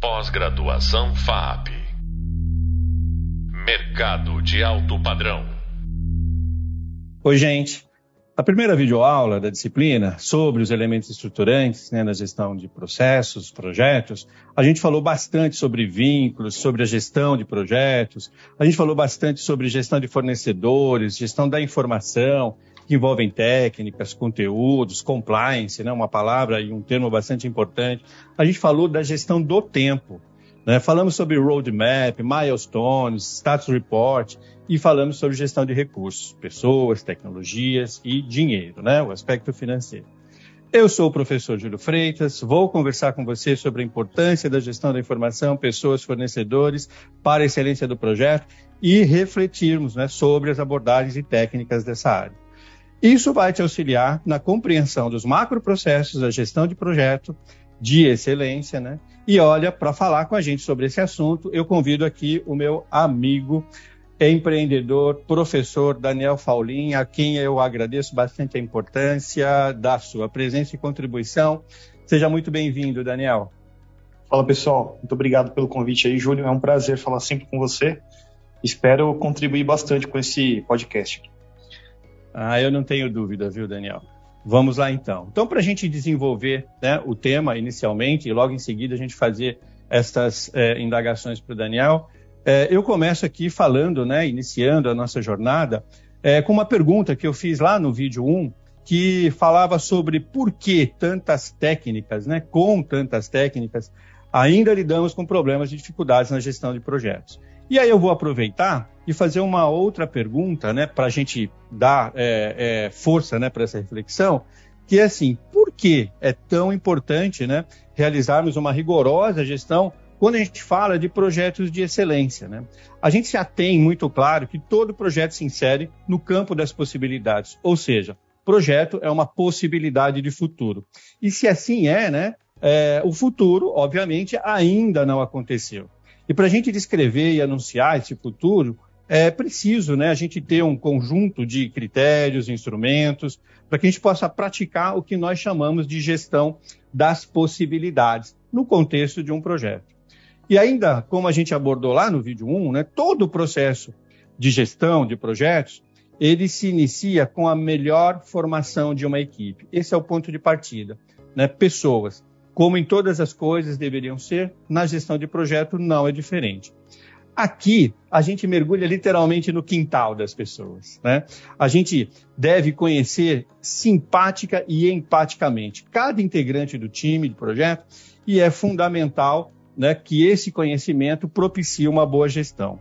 Pós-graduação FAP. Mercado de alto padrão. Oi, gente. A primeira videoaula da disciplina sobre os elementos estruturantes né, na gestão de processos, projetos, a gente falou bastante sobre vínculos, sobre a gestão de projetos, a gente falou bastante sobre gestão de fornecedores, gestão da informação, que envolvem técnicas, conteúdos, compliance, né, uma palavra e um termo bastante importante. A gente falou da gestão do tempo, né? Falamos sobre roadmap, milestones, status report e falamos sobre gestão de recursos, pessoas, tecnologias e dinheiro, né? o aspecto financeiro. Eu sou o professor Júlio Freitas, vou conversar com você sobre a importância da gestão da informação, pessoas, fornecedores, para a excelência do projeto e refletirmos né, sobre as abordagens e técnicas dessa área. Isso vai te auxiliar na compreensão dos macroprocessos da gestão de projeto, de excelência, né? E olha, para falar com a gente sobre esse assunto, eu convido aqui o meu amigo empreendedor, professor Daniel Faulin, a quem eu agradeço bastante a importância da sua presença e contribuição. Seja muito bem-vindo, Daniel. Fala pessoal, muito obrigado pelo convite aí, Júlio. É um prazer falar sempre com você. Espero contribuir bastante com esse podcast. Ah, eu não tenho dúvida, viu, Daniel? Vamos lá então. Então, para a gente desenvolver né, o tema inicialmente e logo em seguida a gente fazer essas é, indagações para o Daniel, é, eu começo aqui falando, né, iniciando a nossa jornada, é, com uma pergunta que eu fiz lá no vídeo 1, que falava sobre por que tantas técnicas, né, com tantas técnicas, ainda lidamos com problemas e dificuldades na gestão de projetos. E aí eu vou aproveitar e fazer uma outra pergunta, né, para a gente dar é, é, força, né, para essa reflexão, que é assim: por que é tão importante, né, realizarmos uma rigorosa gestão quando a gente fala de projetos de excelência, né? A gente já tem muito claro que todo projeto se insere no campo das possibilidades, ou seja, projeto é uma possibilidade de futuro. E se assim é, né, é, o futuro, obviamente, ainda não aconteceu. E para a gente descrever e anunciar esse futuro, é preciso né, a gente ter um conjunto de critérios, instrumentos, para que a gente possa praticar o que nós chamamos de gestão das possibilidades no contexto de um projeto. E ainda, como a gente abordou lá no vídeo 1, né, todo o processo de gestão de projetos, ele se inicia com a melhor formação de uma equipe. Esse é o ponto de partida. Né? Pessoas como em todas as coisas deveriam ser, na gestão de projeto não é diferente. Aqui, a gente mergulha literalmente no quintal das pessoas. Né? A gente deve conhecer simpática e empaticamente cada integrante do time, do projeto, e é fundamental né, que esse conhecimento propicie uma boa gestão.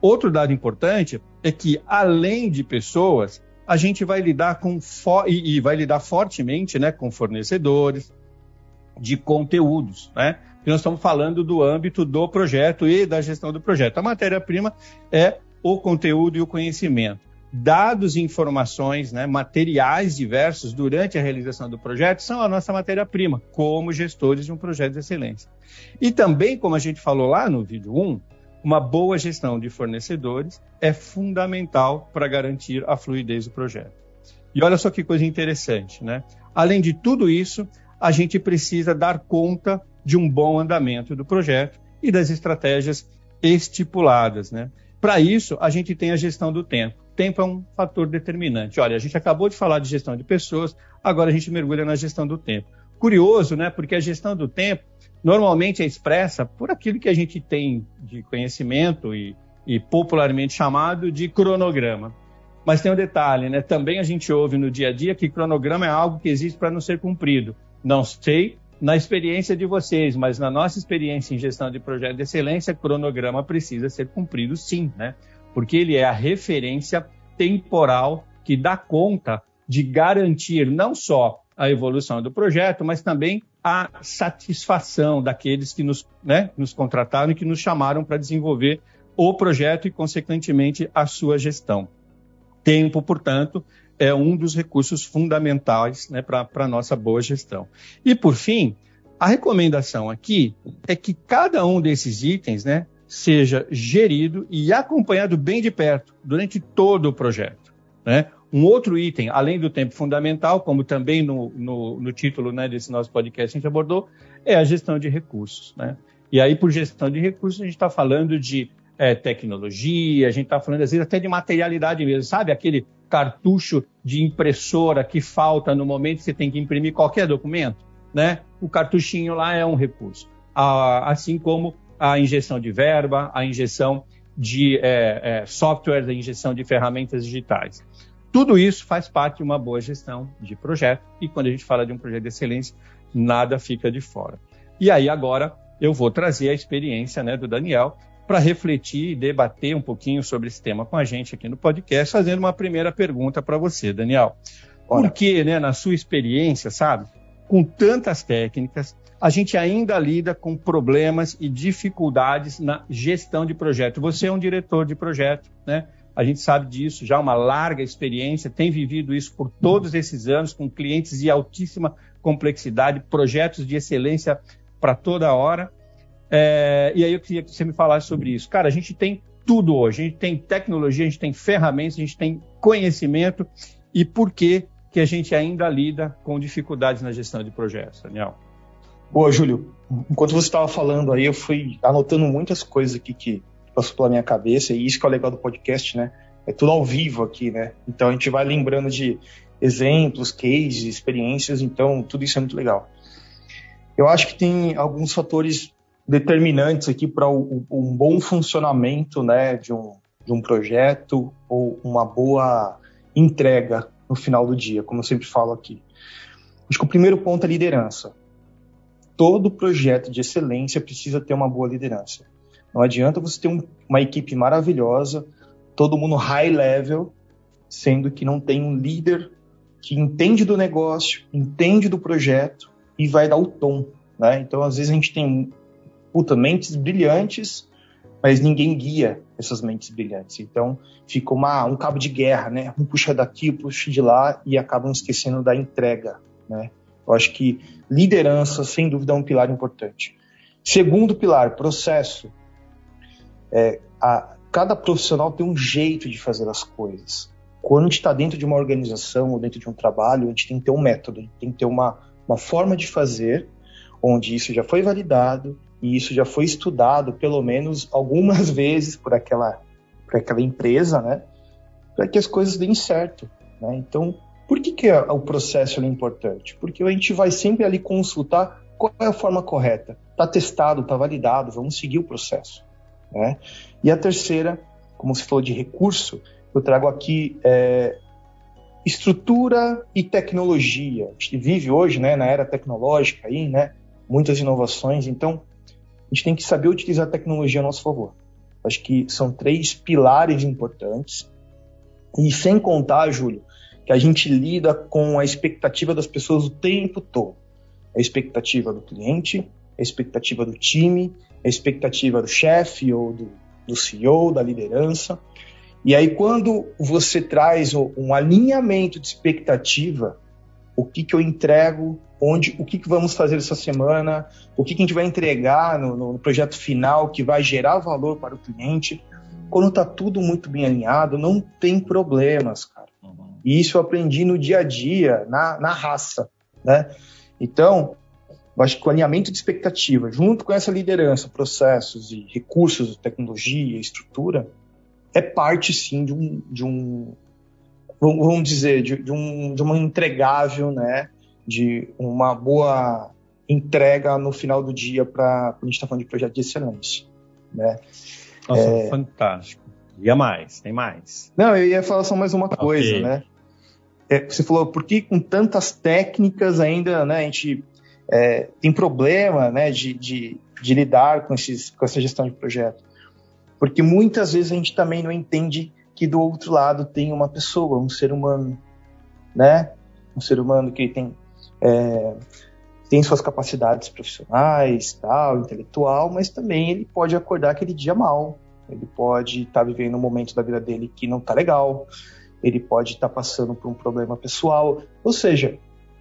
Outro dado importante é que, além de pessoas, a gente vai lidar com e, e vai lidar fortemente né, com fornecedores, de conteúdos, né? Porque nós estamos falando do âmbito do projeto e da gestão do projeto. A matéria-prima é o conteúdo e o conhecimento. Dados e informações, né, materiais diversos durante a realização do projeto são a nossa matéria-prima, como gestores de um projeto de excelência. E também, como a gente falou lá no vídeo 1, uma boa gestão de fornecedores é fundamental para garantir a fluidez do projeto. E olha só que coisa interessante, né? Além de tudo isso, a gente precisa dar conta de um bom andamento do projeto e das estratégias estipuladas. Né? Para isso, a gente tem a gestão do tempo. Tempo é um fator determinante. Olha, a gente acabou de falar de gestão de pessoas, agora a gente mergulha na gestão do tempo. Curioso, né? Porque a gestão do tempo normalmente é expressa por aquilo que a gente tem de conhecimento e, e popularmente chamado de cronograma. Mas tem um detalhe, né? Também a gente ouve no dia a dia que cronograma é algo que existe para não ser cumprido. Não sei na experiência de vocês, mas na nossa experiência em gestão de projeto de excelência, cronograma precisa ser cumprido sim, né? Porque ele é a referência temporal que dá conta de garantir não só a evolução do projeto, mas também a satisfação daqueles que nos, né, nos contrataram e que nos chamaram para desenvolver o projeto e, consequentemente, a sua gestão. Tempo, portanto, é um dos recursos fundamentais né, para a nossa boa gestão. E, por fim, a recomendação aqui é que cada um desses itens né, seja gerido e acompanhado bem de perto durante todo o projeto. Né? Um outro item, além do tempo fundamental, como também no, no, no título né, desse nosso podcast a gente abordou, é a gestão de recursos. Né? E aí, por gestão de recursos, a gente está falando de é, tecnologia, a gente está falando, às vezes, até de materialidade mesmo, sabe? Aquele cartucho de impressora que falta no momento que você tem que imprimir qualquer documento, né? O cartuchinho lá é um recurso. Assim como a injeção de verba, a injeção de é, é, software, a injeção de ferramentas digitais. Tudo isso faz parte de uma boa gestão de projeto, e quando a gente fala de um projeto de excelência, nada fica de fora. E aí, agora, eu vou trazer a experiência né, do Daniel para refletir e debater um pouquinho sobre esse tema com a gente aqui no podcast, fazendo uma primeira pergunta para você, Daniel. Por que, né, na sua experiência, sabe, com tantas técnicas, a gente ainda lida com problemas e dificuldades na gestão de projeto? Você é um diretor de projeto, né? A gente sabe disso, já uma larga experiência, tem vivido isso por todos esses anos, com clientes de altíssima complexidade, projetos de excelência para toda hora. É, e aí eu queria que você me falasse sobre isso. Cara, a gente tem tudo hoje. A gente tem tecnologia, a gente tem ferramentas, a gente tem conhecimento. E por que, que a gente ainda lida com dificuldades na gestão de projetos, Daniel? Boa, Júlio. Enquanto você estava falando aí, eu fui anotando muitas coisas aqui que passou pela minha cabeça. E isso que é o legal do podcast, né? É tudo ao vivo aqui, né? Então a gente vai lembrando de exemplos, cases, experiências. Então tudo isso é muito legal. Eu acho que tem alguns fatores determinantes aqui para um bom funcionamento né, de, um, de um projeto ou uma boa entrega no final do dia, como eu sempre falo aqui. Acho que o primeiro ponto é liderança. Todo projeto de excelência precisa ter uma boa liderança. Não adianta você ter um, uma equipe maravilhosa, todo mundo high level, sendo que não tem um líder que entende do negócio, entende do projeto e vai dar o tom. Né? Então, às vezes, a gente tem puta, mentes brilhantes, mas ninguém guia essas mentes brilhantes. Então, fica uma, um cabo de guerra, né? Um puxa daqui, puxa de lá e acabam esquecendo da entrega, né? Eu acho que liderança, sem dúvida, é um pilar importante. Segundo pilar, processo. É, a, cada profissional tem um jeito de fazer as coisas. Quando a gente está dentro de uma organização ou dentro de um trabalho, a gente tem que ter um método, tem que ter uma, uma forma de fazer onde isso já foi validado e isso já foi estudado pelo menos algumas vezes por aquela, por aquela empresa, né? Para que as coisas deem certo. Né? Então, por que, que o processo é importante? Porque a gente vai sempre ali consultar qual é a forma correta. Está testado, está validado, vamos seguir o processo. Né? E a terceira, como você falou de recurso, eu trago aqui é, estrutura e tecnologia. A gente vive hoje né, na era tecnológica, aí, né, muitas inovações, então a gente tem que saber utilizar a tecnologia a nosso favor. Acho que são três pilares importantes. E sem contar, Júlio, que a gente lida com a expectativa das pessoas o tempo todo. A expectativa do cliente, a expectativa do time, a expectativa do chefe ou do, do CEO, da liderança. E aí, quando você traz um alinhamento de expectativa, o que, que eu entrego, onde, o que, que vamos fazer essa semana, o que, que a gente vai entregar no, no projeto final que vai gerar valor para o cliente. Quando está tudo muito bem alinhado, não tem problemas, cara. Uhum. E isso eu aprendi no dia a dia, na, na raça, né? Então, eu acho que o alinhamento de expectativa, junto com essa liderança, processos e recursos, tecnologia, estrutura, é parte sim de um, de um vamos dizer, de, de, um, de uma entregável, né? De uma boa entrega no final do dia para a gente está falando de projeto de excelência. Né? Nossa, é... fantástico. E a mais? Tem mais? Não, eu ia falar só mais uma coisa, okay. né? É, você falou, por que com tantas técnicas ainda né, a gente é, tem problema né, de, de, de lidar com, esses, com essa gestão de projeto? Porque muitas vezes a gente também não entende que do outro lado tem uma pessoa, um ser humano, né? Um ser humano que tem é, tem suas capacidades profissionais, tal, intelectual, mas também ele pode acordar aquele dia mal. Ele pode estar tá vivendo um momento da vida dele que não está legal. Ele pode estar tá passando por um problema pessoal. Ou seja,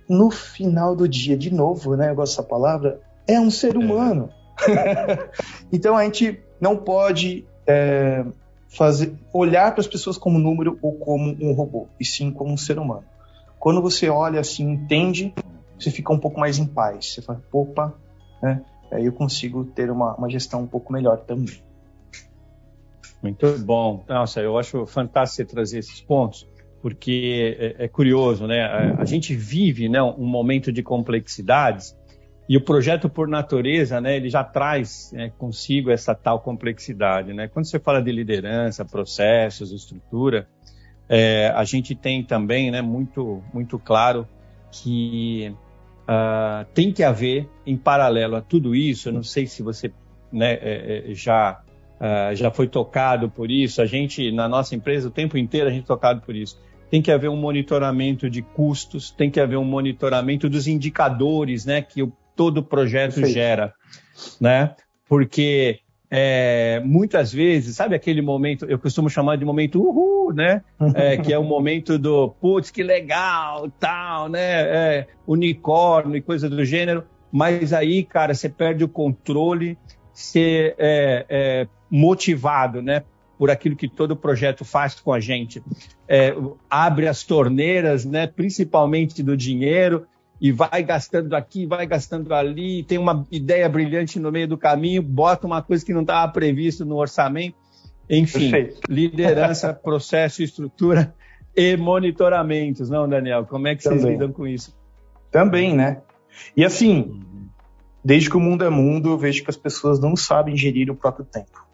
no final do dia, de novo, né? Eu gosto dessa palavra. É um ser é. humano. É. então a gente não pode é, fazer, olhar para as pessoas como número ou como um robô, e sim como um ser humano. Quando você olha assim, entende, você fica um pouco mais em paz. Você fala, opa, né? aí eu consigo ter uma, uma gestão um pouco melhor também. Muito bom. Nossa, eu acho fantástico trazer esses pontos, porque é, é curioso, né? A, a, gente vive né, um momento de complexidades e o projeto, por natureza, né, ele já traz né, consigo essa tal complexidade. Né? Quando você fala de liderança, processos, estrutura, é, a gente tem também né, muito, muito claro que uh, tem que haver, em paralelo a tudo isso, eu não sei se você né, é, é, já, uh, já foi tocado por isso, a gente, na nossa empresa, o tempo inteiro a gente é tocado por isso. Tem que haver um monitoramento de custos, tem que haver um monitoramento dos indicadores né, que o todo projeto Perfeito. gera, né? Porque é, muitas vezes, sabe aquele momento, eu costumo chamar de momento uhul, né? É, que é o momento do putz, que legal, tal, né? É, unicórnio e coisa do gênero. Mas aí, cara, você perde o controle, ser é, é, motivado, né? Por aquilo que todo projeto faz com a gente. É, abre as torneiras, né? Principalmente do dinheiro e vai gastando aqui, vai gastando ali, tem uma ideia brilhante no meio do caminho, bota uma coisa que não estava previsto no orçamento. Enfim, Perfeito. liderança, processo, estrutura e monitoramentos, não, Daniel? Como é que Também. vocês lidam com isso? Também, né? E assim, desde que o mundo é mundo, eu vejo que as pessoas não sabem gerir o próprio tempo.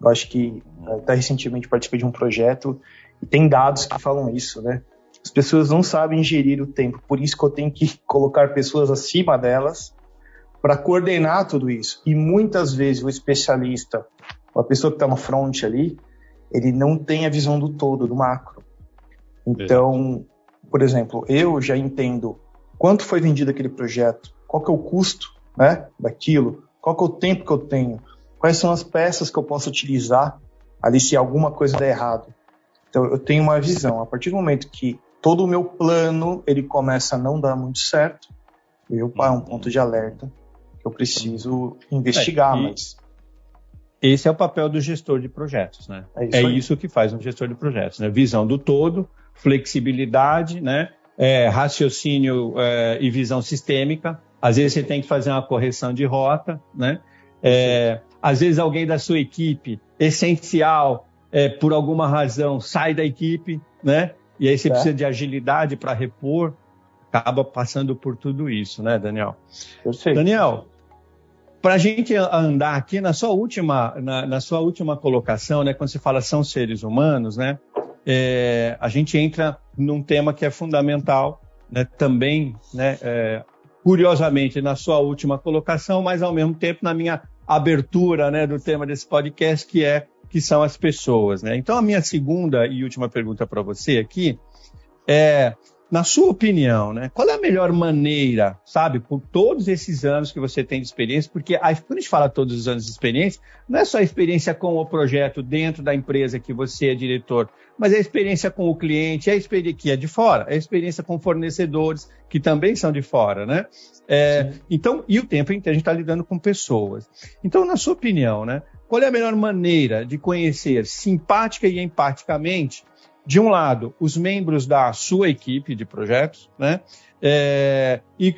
Eu acho que até recentemente participei de um projeto e tem dados que falam isso, né? As pessoas não sabem gerir o tempo, por isso que eu tenho que colocar pessoas acima delas para coordenar tudo isso. E muitas vezes o especialista, a pessoa que está no front ali, ele não tem a visão do todo, do macro. Então, por exemplo, eu já entendo quanto foi vendido aquele projeto, qual que é o custo né, daquilo, qual que é o tempo que eu tenho, quais são as peças que eu posso utilizar ali se alguma coisa der errado. Então, eu tenho uma visão. A partir do momento que todo o meu plano ele começa a não dar muito certo, eu é um ponto de alerta que eu preciso investigar, é, mas esse é o papel do gestor de projetos, né? É isso, é isso que faz um gestor de projetos, né? Visão do todo, flexibilidade, né? É, raciocínio é, e visão sistêmica. Às vezes você tem que fazer uma correção de rota, né? É, às vezes alguém da sua equipe essencial, é, por alguma razão, sai da equipe, né? E aí você é. precisa de agilidade para repor, acaba passando por tudo isso, né, Daniel? Perfeito. Daniel, para a gente andar aqui na sua última, na, na, sua última colocação, né, quando você fala são seres humanos, né, é, a gente entra num tema que é fundamental, né, também, né, é, curiosamente na sua última colocação, mas ao mesmo tempo na minha abertura, né, do tema desse podcast, que é que são as pessoas. Né? Então, a minha segunda e última pergunta para você aqui é, na sua opinião, né, qual é a melhor maneira, sabe, por todos esses anos que você tem de experiência, porque a, quando a gente fala todos os anos de experiência, não é só a experiência com o projeto dentro da empresa que você é diretor, mas é a experiência com o cliente, é a experiência que é de fora, é a experiência com fornecedores que também são de fora, né? É, então, e o tempo inteiro a gente está lidando com pessoas. Então, na sua opinião, né, qual é a melhor maneira de conhecer simpática e empaticamente, de um lado, os membros da sua equipe de projetos, né? É, e,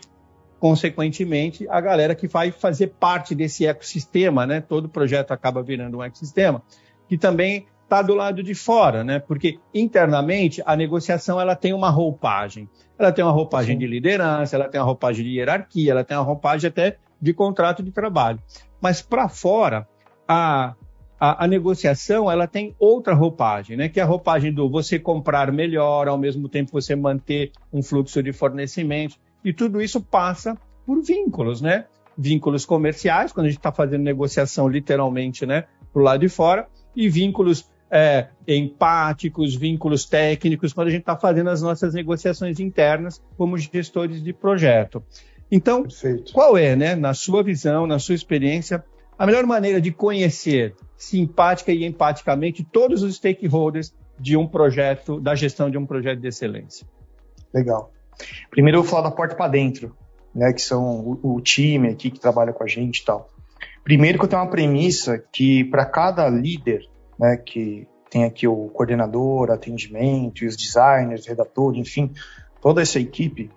consequentemente, a galera que vai fazer parte desse ecossistema, né? Todo projeto acaba virando um ecossistema, que também está do lado de fora, né? Porque internamente a negociação ela tem uma roupagem. Ela tem uma roupagem Sim. de liderança, ela tem uma roupagem de hierarquia, ela tem uma roupagem até de contrato de trabalho. Mas para fora, a, a, a, negociação ela tem outra roupagem, né? que é a roupagem do você comprar melhor, ao mesmo tempo você manter um fluxo de fornecimento. E tudo isso passa por vínculos, né? Vínculos comerciais, quando a gente está fazendo negociação literalmente né, para o lado de fora, e vínculos é, empáticos, vínculos técnicos, quando a gente está fazendo as nossas negociações internas como gestores de projeto. Então, Perfeito. qual é, né, na sua visão, na sua experiência, a melhor maneira de conhecer simpática e empaticamente todos os stakeholders de um projeto, da gestão de um projeto de excelência. Legal. Primeiro eu vou falar da porta para dentro, né, que são o, o, time aqui que trabalha com a gente e tal. Primeiro que eu tenho uma premissa que para cada líder, né, que tem aqui o coordenador, atendimento, os designers, redator, enfim, toda essa equipe,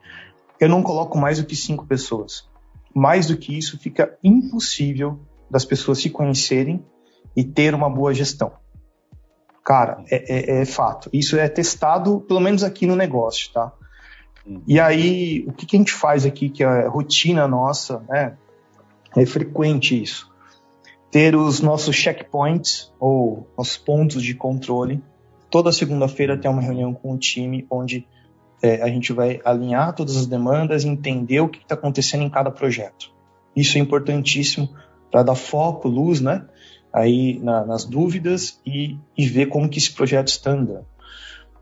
eu não coloco mais do que cinco pessoas. mais do que isso, fica impossível das pessoas se conhecerem e ter uma boa gestão. Cara, é, é, é fato. Isso é testado, pelo menos aqui no negócio, tá? E aí, o que, que a gente faz aqui, que é rotina nossa, né? É frequente isso. Ter os nossos checkpoints, ou os pontos de controle. Toda segunda-feira tem uma reunião com o time, onde é, a gente vai alinhar todas as demandas entender o que está acontecendo em cada projeto. Isso é importantíssimo para dar foco, luz, né? Aí na, nas dúvidas e, e ver como que esse projeto está andando.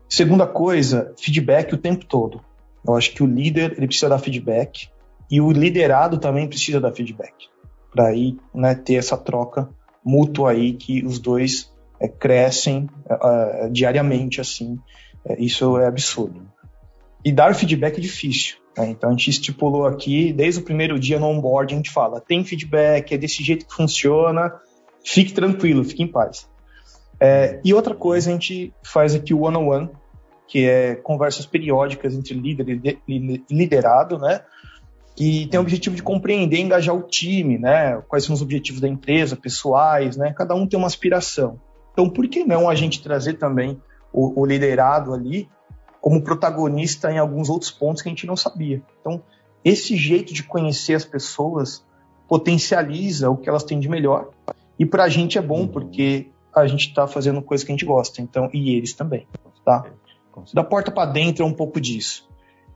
Segunda coisa, feedback o tempo todo. Eu acho que o líder ele precisa dar feedback e o liderado também precisa dar feedback para aí né, ter essa troca mútua aí que os dois é, crescem uh, diariamente assim. É, isso é absurdo. E dar feedback é difícil. Né? Então a gente estipulou aqui desde o primeiro dia no onboard a gente fala tem feedback é desse jeito que funciona, fique tranquilo, fique em paz. É, e outra coisa a gente faz aqui o one on one que é conversas periódicas entre líder e liderado, né? Que tem o objetivo de compreender e engajar o time, né? Quais são os objetivos da empresa, pessoais, né? Cada um tem uma aspiração. Então, por que não a gente trazer também o, o liderado ali como protagonista em alguns outros pontos que a gente não sabia? Então, esse jeito de conhecer as pessoas potencializa o que elas têm de melhor. E para a gente é bom, uhum. porque a gente está fazendo coisa que a gente gosta, então, e eles também, tá? Da porta para dentro é um pouco disso.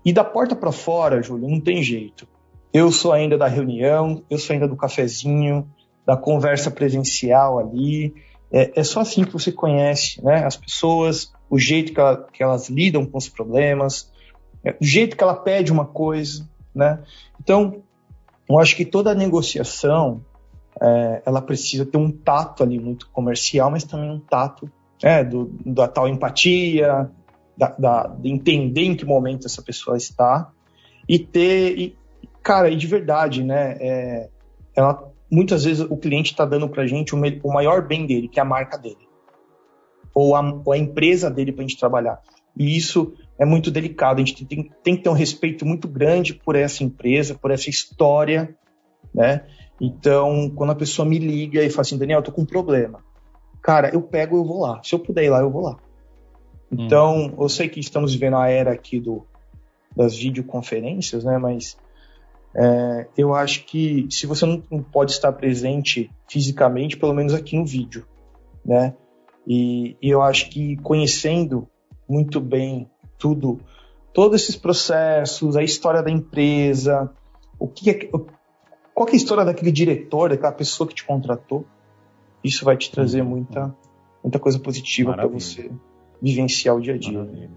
E da porta para fora, Júlio, não tem jeito. Eu sou ainda da reunião, eu sou ainda do cafezinho, da conversa presencial ali. É, é só assim que você conhece né, as pessoas, o jeito que, ela, que elas lidam com os problemas, é, o jeito que ela pede uma coisa. Né? Então, eu acho que toda negociação é, ela precisa ter um tato ali muito comercial, mas também um tato é, do, da tal empatia, da, da, de entender em que momento essa pessoa está e ter, e, cara, e de verdade, né? É, ela, muitas vezes o cliente está dando para a gente o, o, maior bem dele, que é a marca dele, ou a, ou a empresa dele para a gente trabalhar. E isso é muito delicado. A gente tem, tem, que ter um respeito muito grande por essa empresa, por essa história, né? Então, quando a pessoa me liga e fala assim, Daniel, eu tô com um problema. Cara, eu pego, eu vou lá. Se eu puder ir lá, eu vou lá. Então, hum. eu sei que estamos vivendo a era aqui do, das videoconferências, né? Mas é, eu acho que se você não pode estar presente fisicamente, pelo menos aqui no vídeo, né? E, e eu acho que conhecendo muito bem tudo, todos esses processos, a história da empresa, o que é, qual é a história daquele diretor, daquela pessoa que te contratou, isso vai te trazer hum. muita, muita coisa positiva para você vivenciar o dia a dia.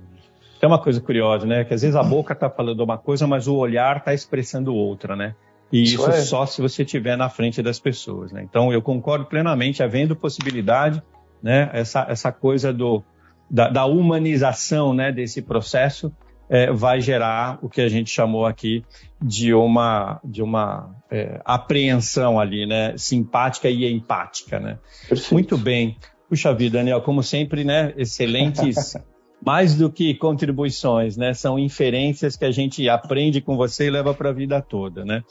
Tem uma coisa curiosa, né? Que às vezes a boca está falando uma coisa, mas o olhar está expressando outra, né? E isso, isso é. só se você estiver na frente das pessoas, né? Então eu concordo plenamente, havendo possibilidade, né? Essa, essa coisa do, da, da humanização, né? Desse processo é, vai gerar o que a gente chamou aqui de uma, de uma é, apreensão ali, né? Simpática e empática, né? Perfeito. Muito bem. Puxa vida, Daniel, como sempre, né? Excelentes, mais do que contribuições, né? São inferências que a gente aprende com você e leva para a vida toda, né?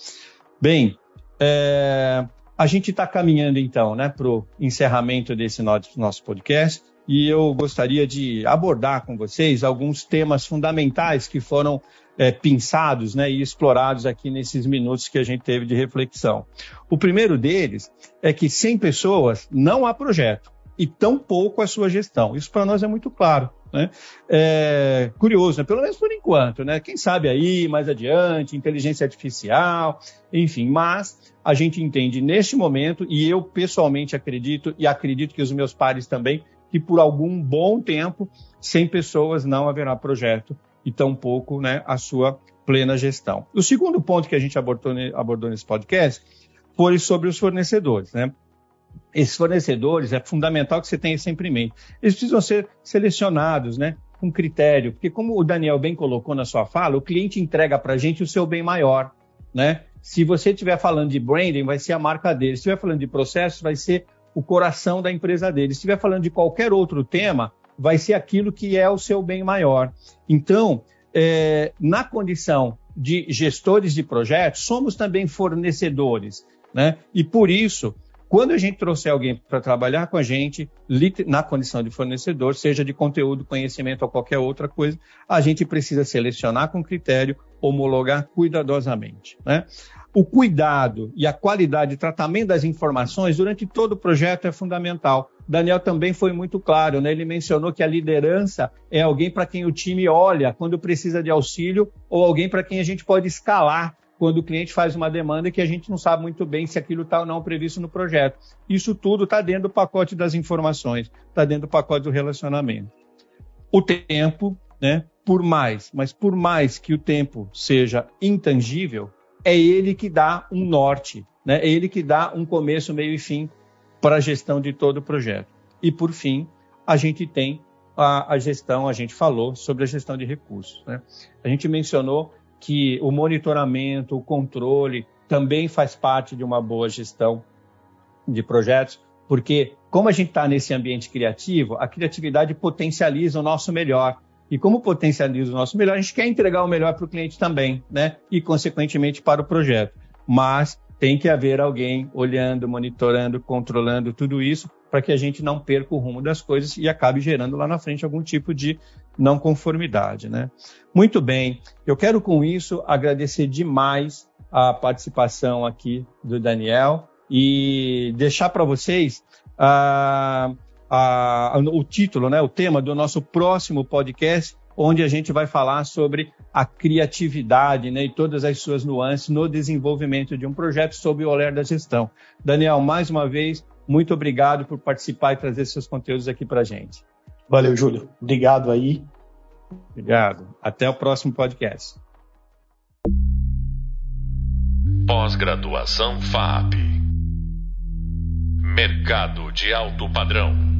Bem, é, a gente está caminhando então, né, para o encerramento desse nosso podcast e eu gostaria de abordar com vocês alguns temas fundamentais que foram é, né, e explorados aqui nesses minutos que a gente teve de reflexão. O primeiro deles é que sem pessoas não há projeto e tão pouco a sua gestão. Isso para nós é muito claro. Né? É, curioso, né? pelo menos por enquanto. Né? Quem sabe aí, mais adiante, inteligência artificial, enfim, mas a gente entende neste momento, e eu pessoalmente acredito, e acredito que os meus pares também, que por algum bom tempo, sem pessoas não haverá projeto e tampouco né, a sua plena gestão. O segundo ponto que a gente abordou, abordou nesse podcast foi sobre os fornecedores. Né? Esses fornecedores, é fundamental que você tenha sempre em mente. Eles precisam ser selecionados, né? Com critério, porque como o Daniel bem colocou na sua fala, o cliente entrega para a gente o seu bem maior, né? Se você estiver falando de branding, vai ser a marca dele. Se estiver falando de processos, vai ser o coração da empresa dele. Se estiver falando de qualquer outro tema, vai ser aquilo que é o seu bem maior. Então, é, na condição de gestores de projetos, somos também fornecedores. Né? E por isso, quando a gente trouxer alguém para trabalhar com a gente, na condição de fornecedor, seja de conteúdo, conhecimento ou qualquer outra coisa, a gente precisa selecionar com critério, homologar cuidadosamente. Né? O cuidado e a qualidade de tratamento das informações durante todo o projeto é fundamental. Daniel também foi muito claro, né? ele mencionou que a liderança é alguém para quem o time olha quando precisa de auxílio ou alguém para quem a gente pode escalar quando o cliente faz uma demanda que a gente não sabe muito bem se aquilo está ou não previsto no projeto. Isso tudo está dentro do pacote das informações, está dentro do pacote do relacionamento. O tempo, né? Por mais, mas por mais que o tempo seja intangível, é ele que dá um norte, né? É ele que dá um começo, meio e fim para a gestão de todo o projeto. E por fim, a gente tem a, a gestão, a gente falou sobre a gestão de recursos. Né? A gente mencionou que o monitoramento, o controle também faz parte de uma boa gestão de projetos, porque como a gente está nesse ambiente criativo, a criatividade potencializa o nosso melhor. E como potencializa o nosso melhor, a gente quer entregar o melhor para o cliente também, né? E, consequentemente, para o projeto. Mas tem que haver alguém olhando, monitorando, controlando tudo isso para que a gente não perca o rumo das coisas e acabe gerando lá na frente algum tipo de não conformidade, né? Muito bem, eu quero com isso agradecer demais a participação aqui do Daniel e deixar para vocês uh, uh, o título, né, o tema do nosso próximo podcast, onde a gente vai falar sobre a criatividade né, e todas as suas nuances no desenvolvimento de um projeto sob o olhar da gestão. Daniel, mais uma vez, muito obrigado por participar e trazer seus conteúdos aqui para a gente. Valeu, Júlio. Obrigado aí. Obrigado. Até o próximo podcast. Pós-graduação FAP. Mercado de alto padrão.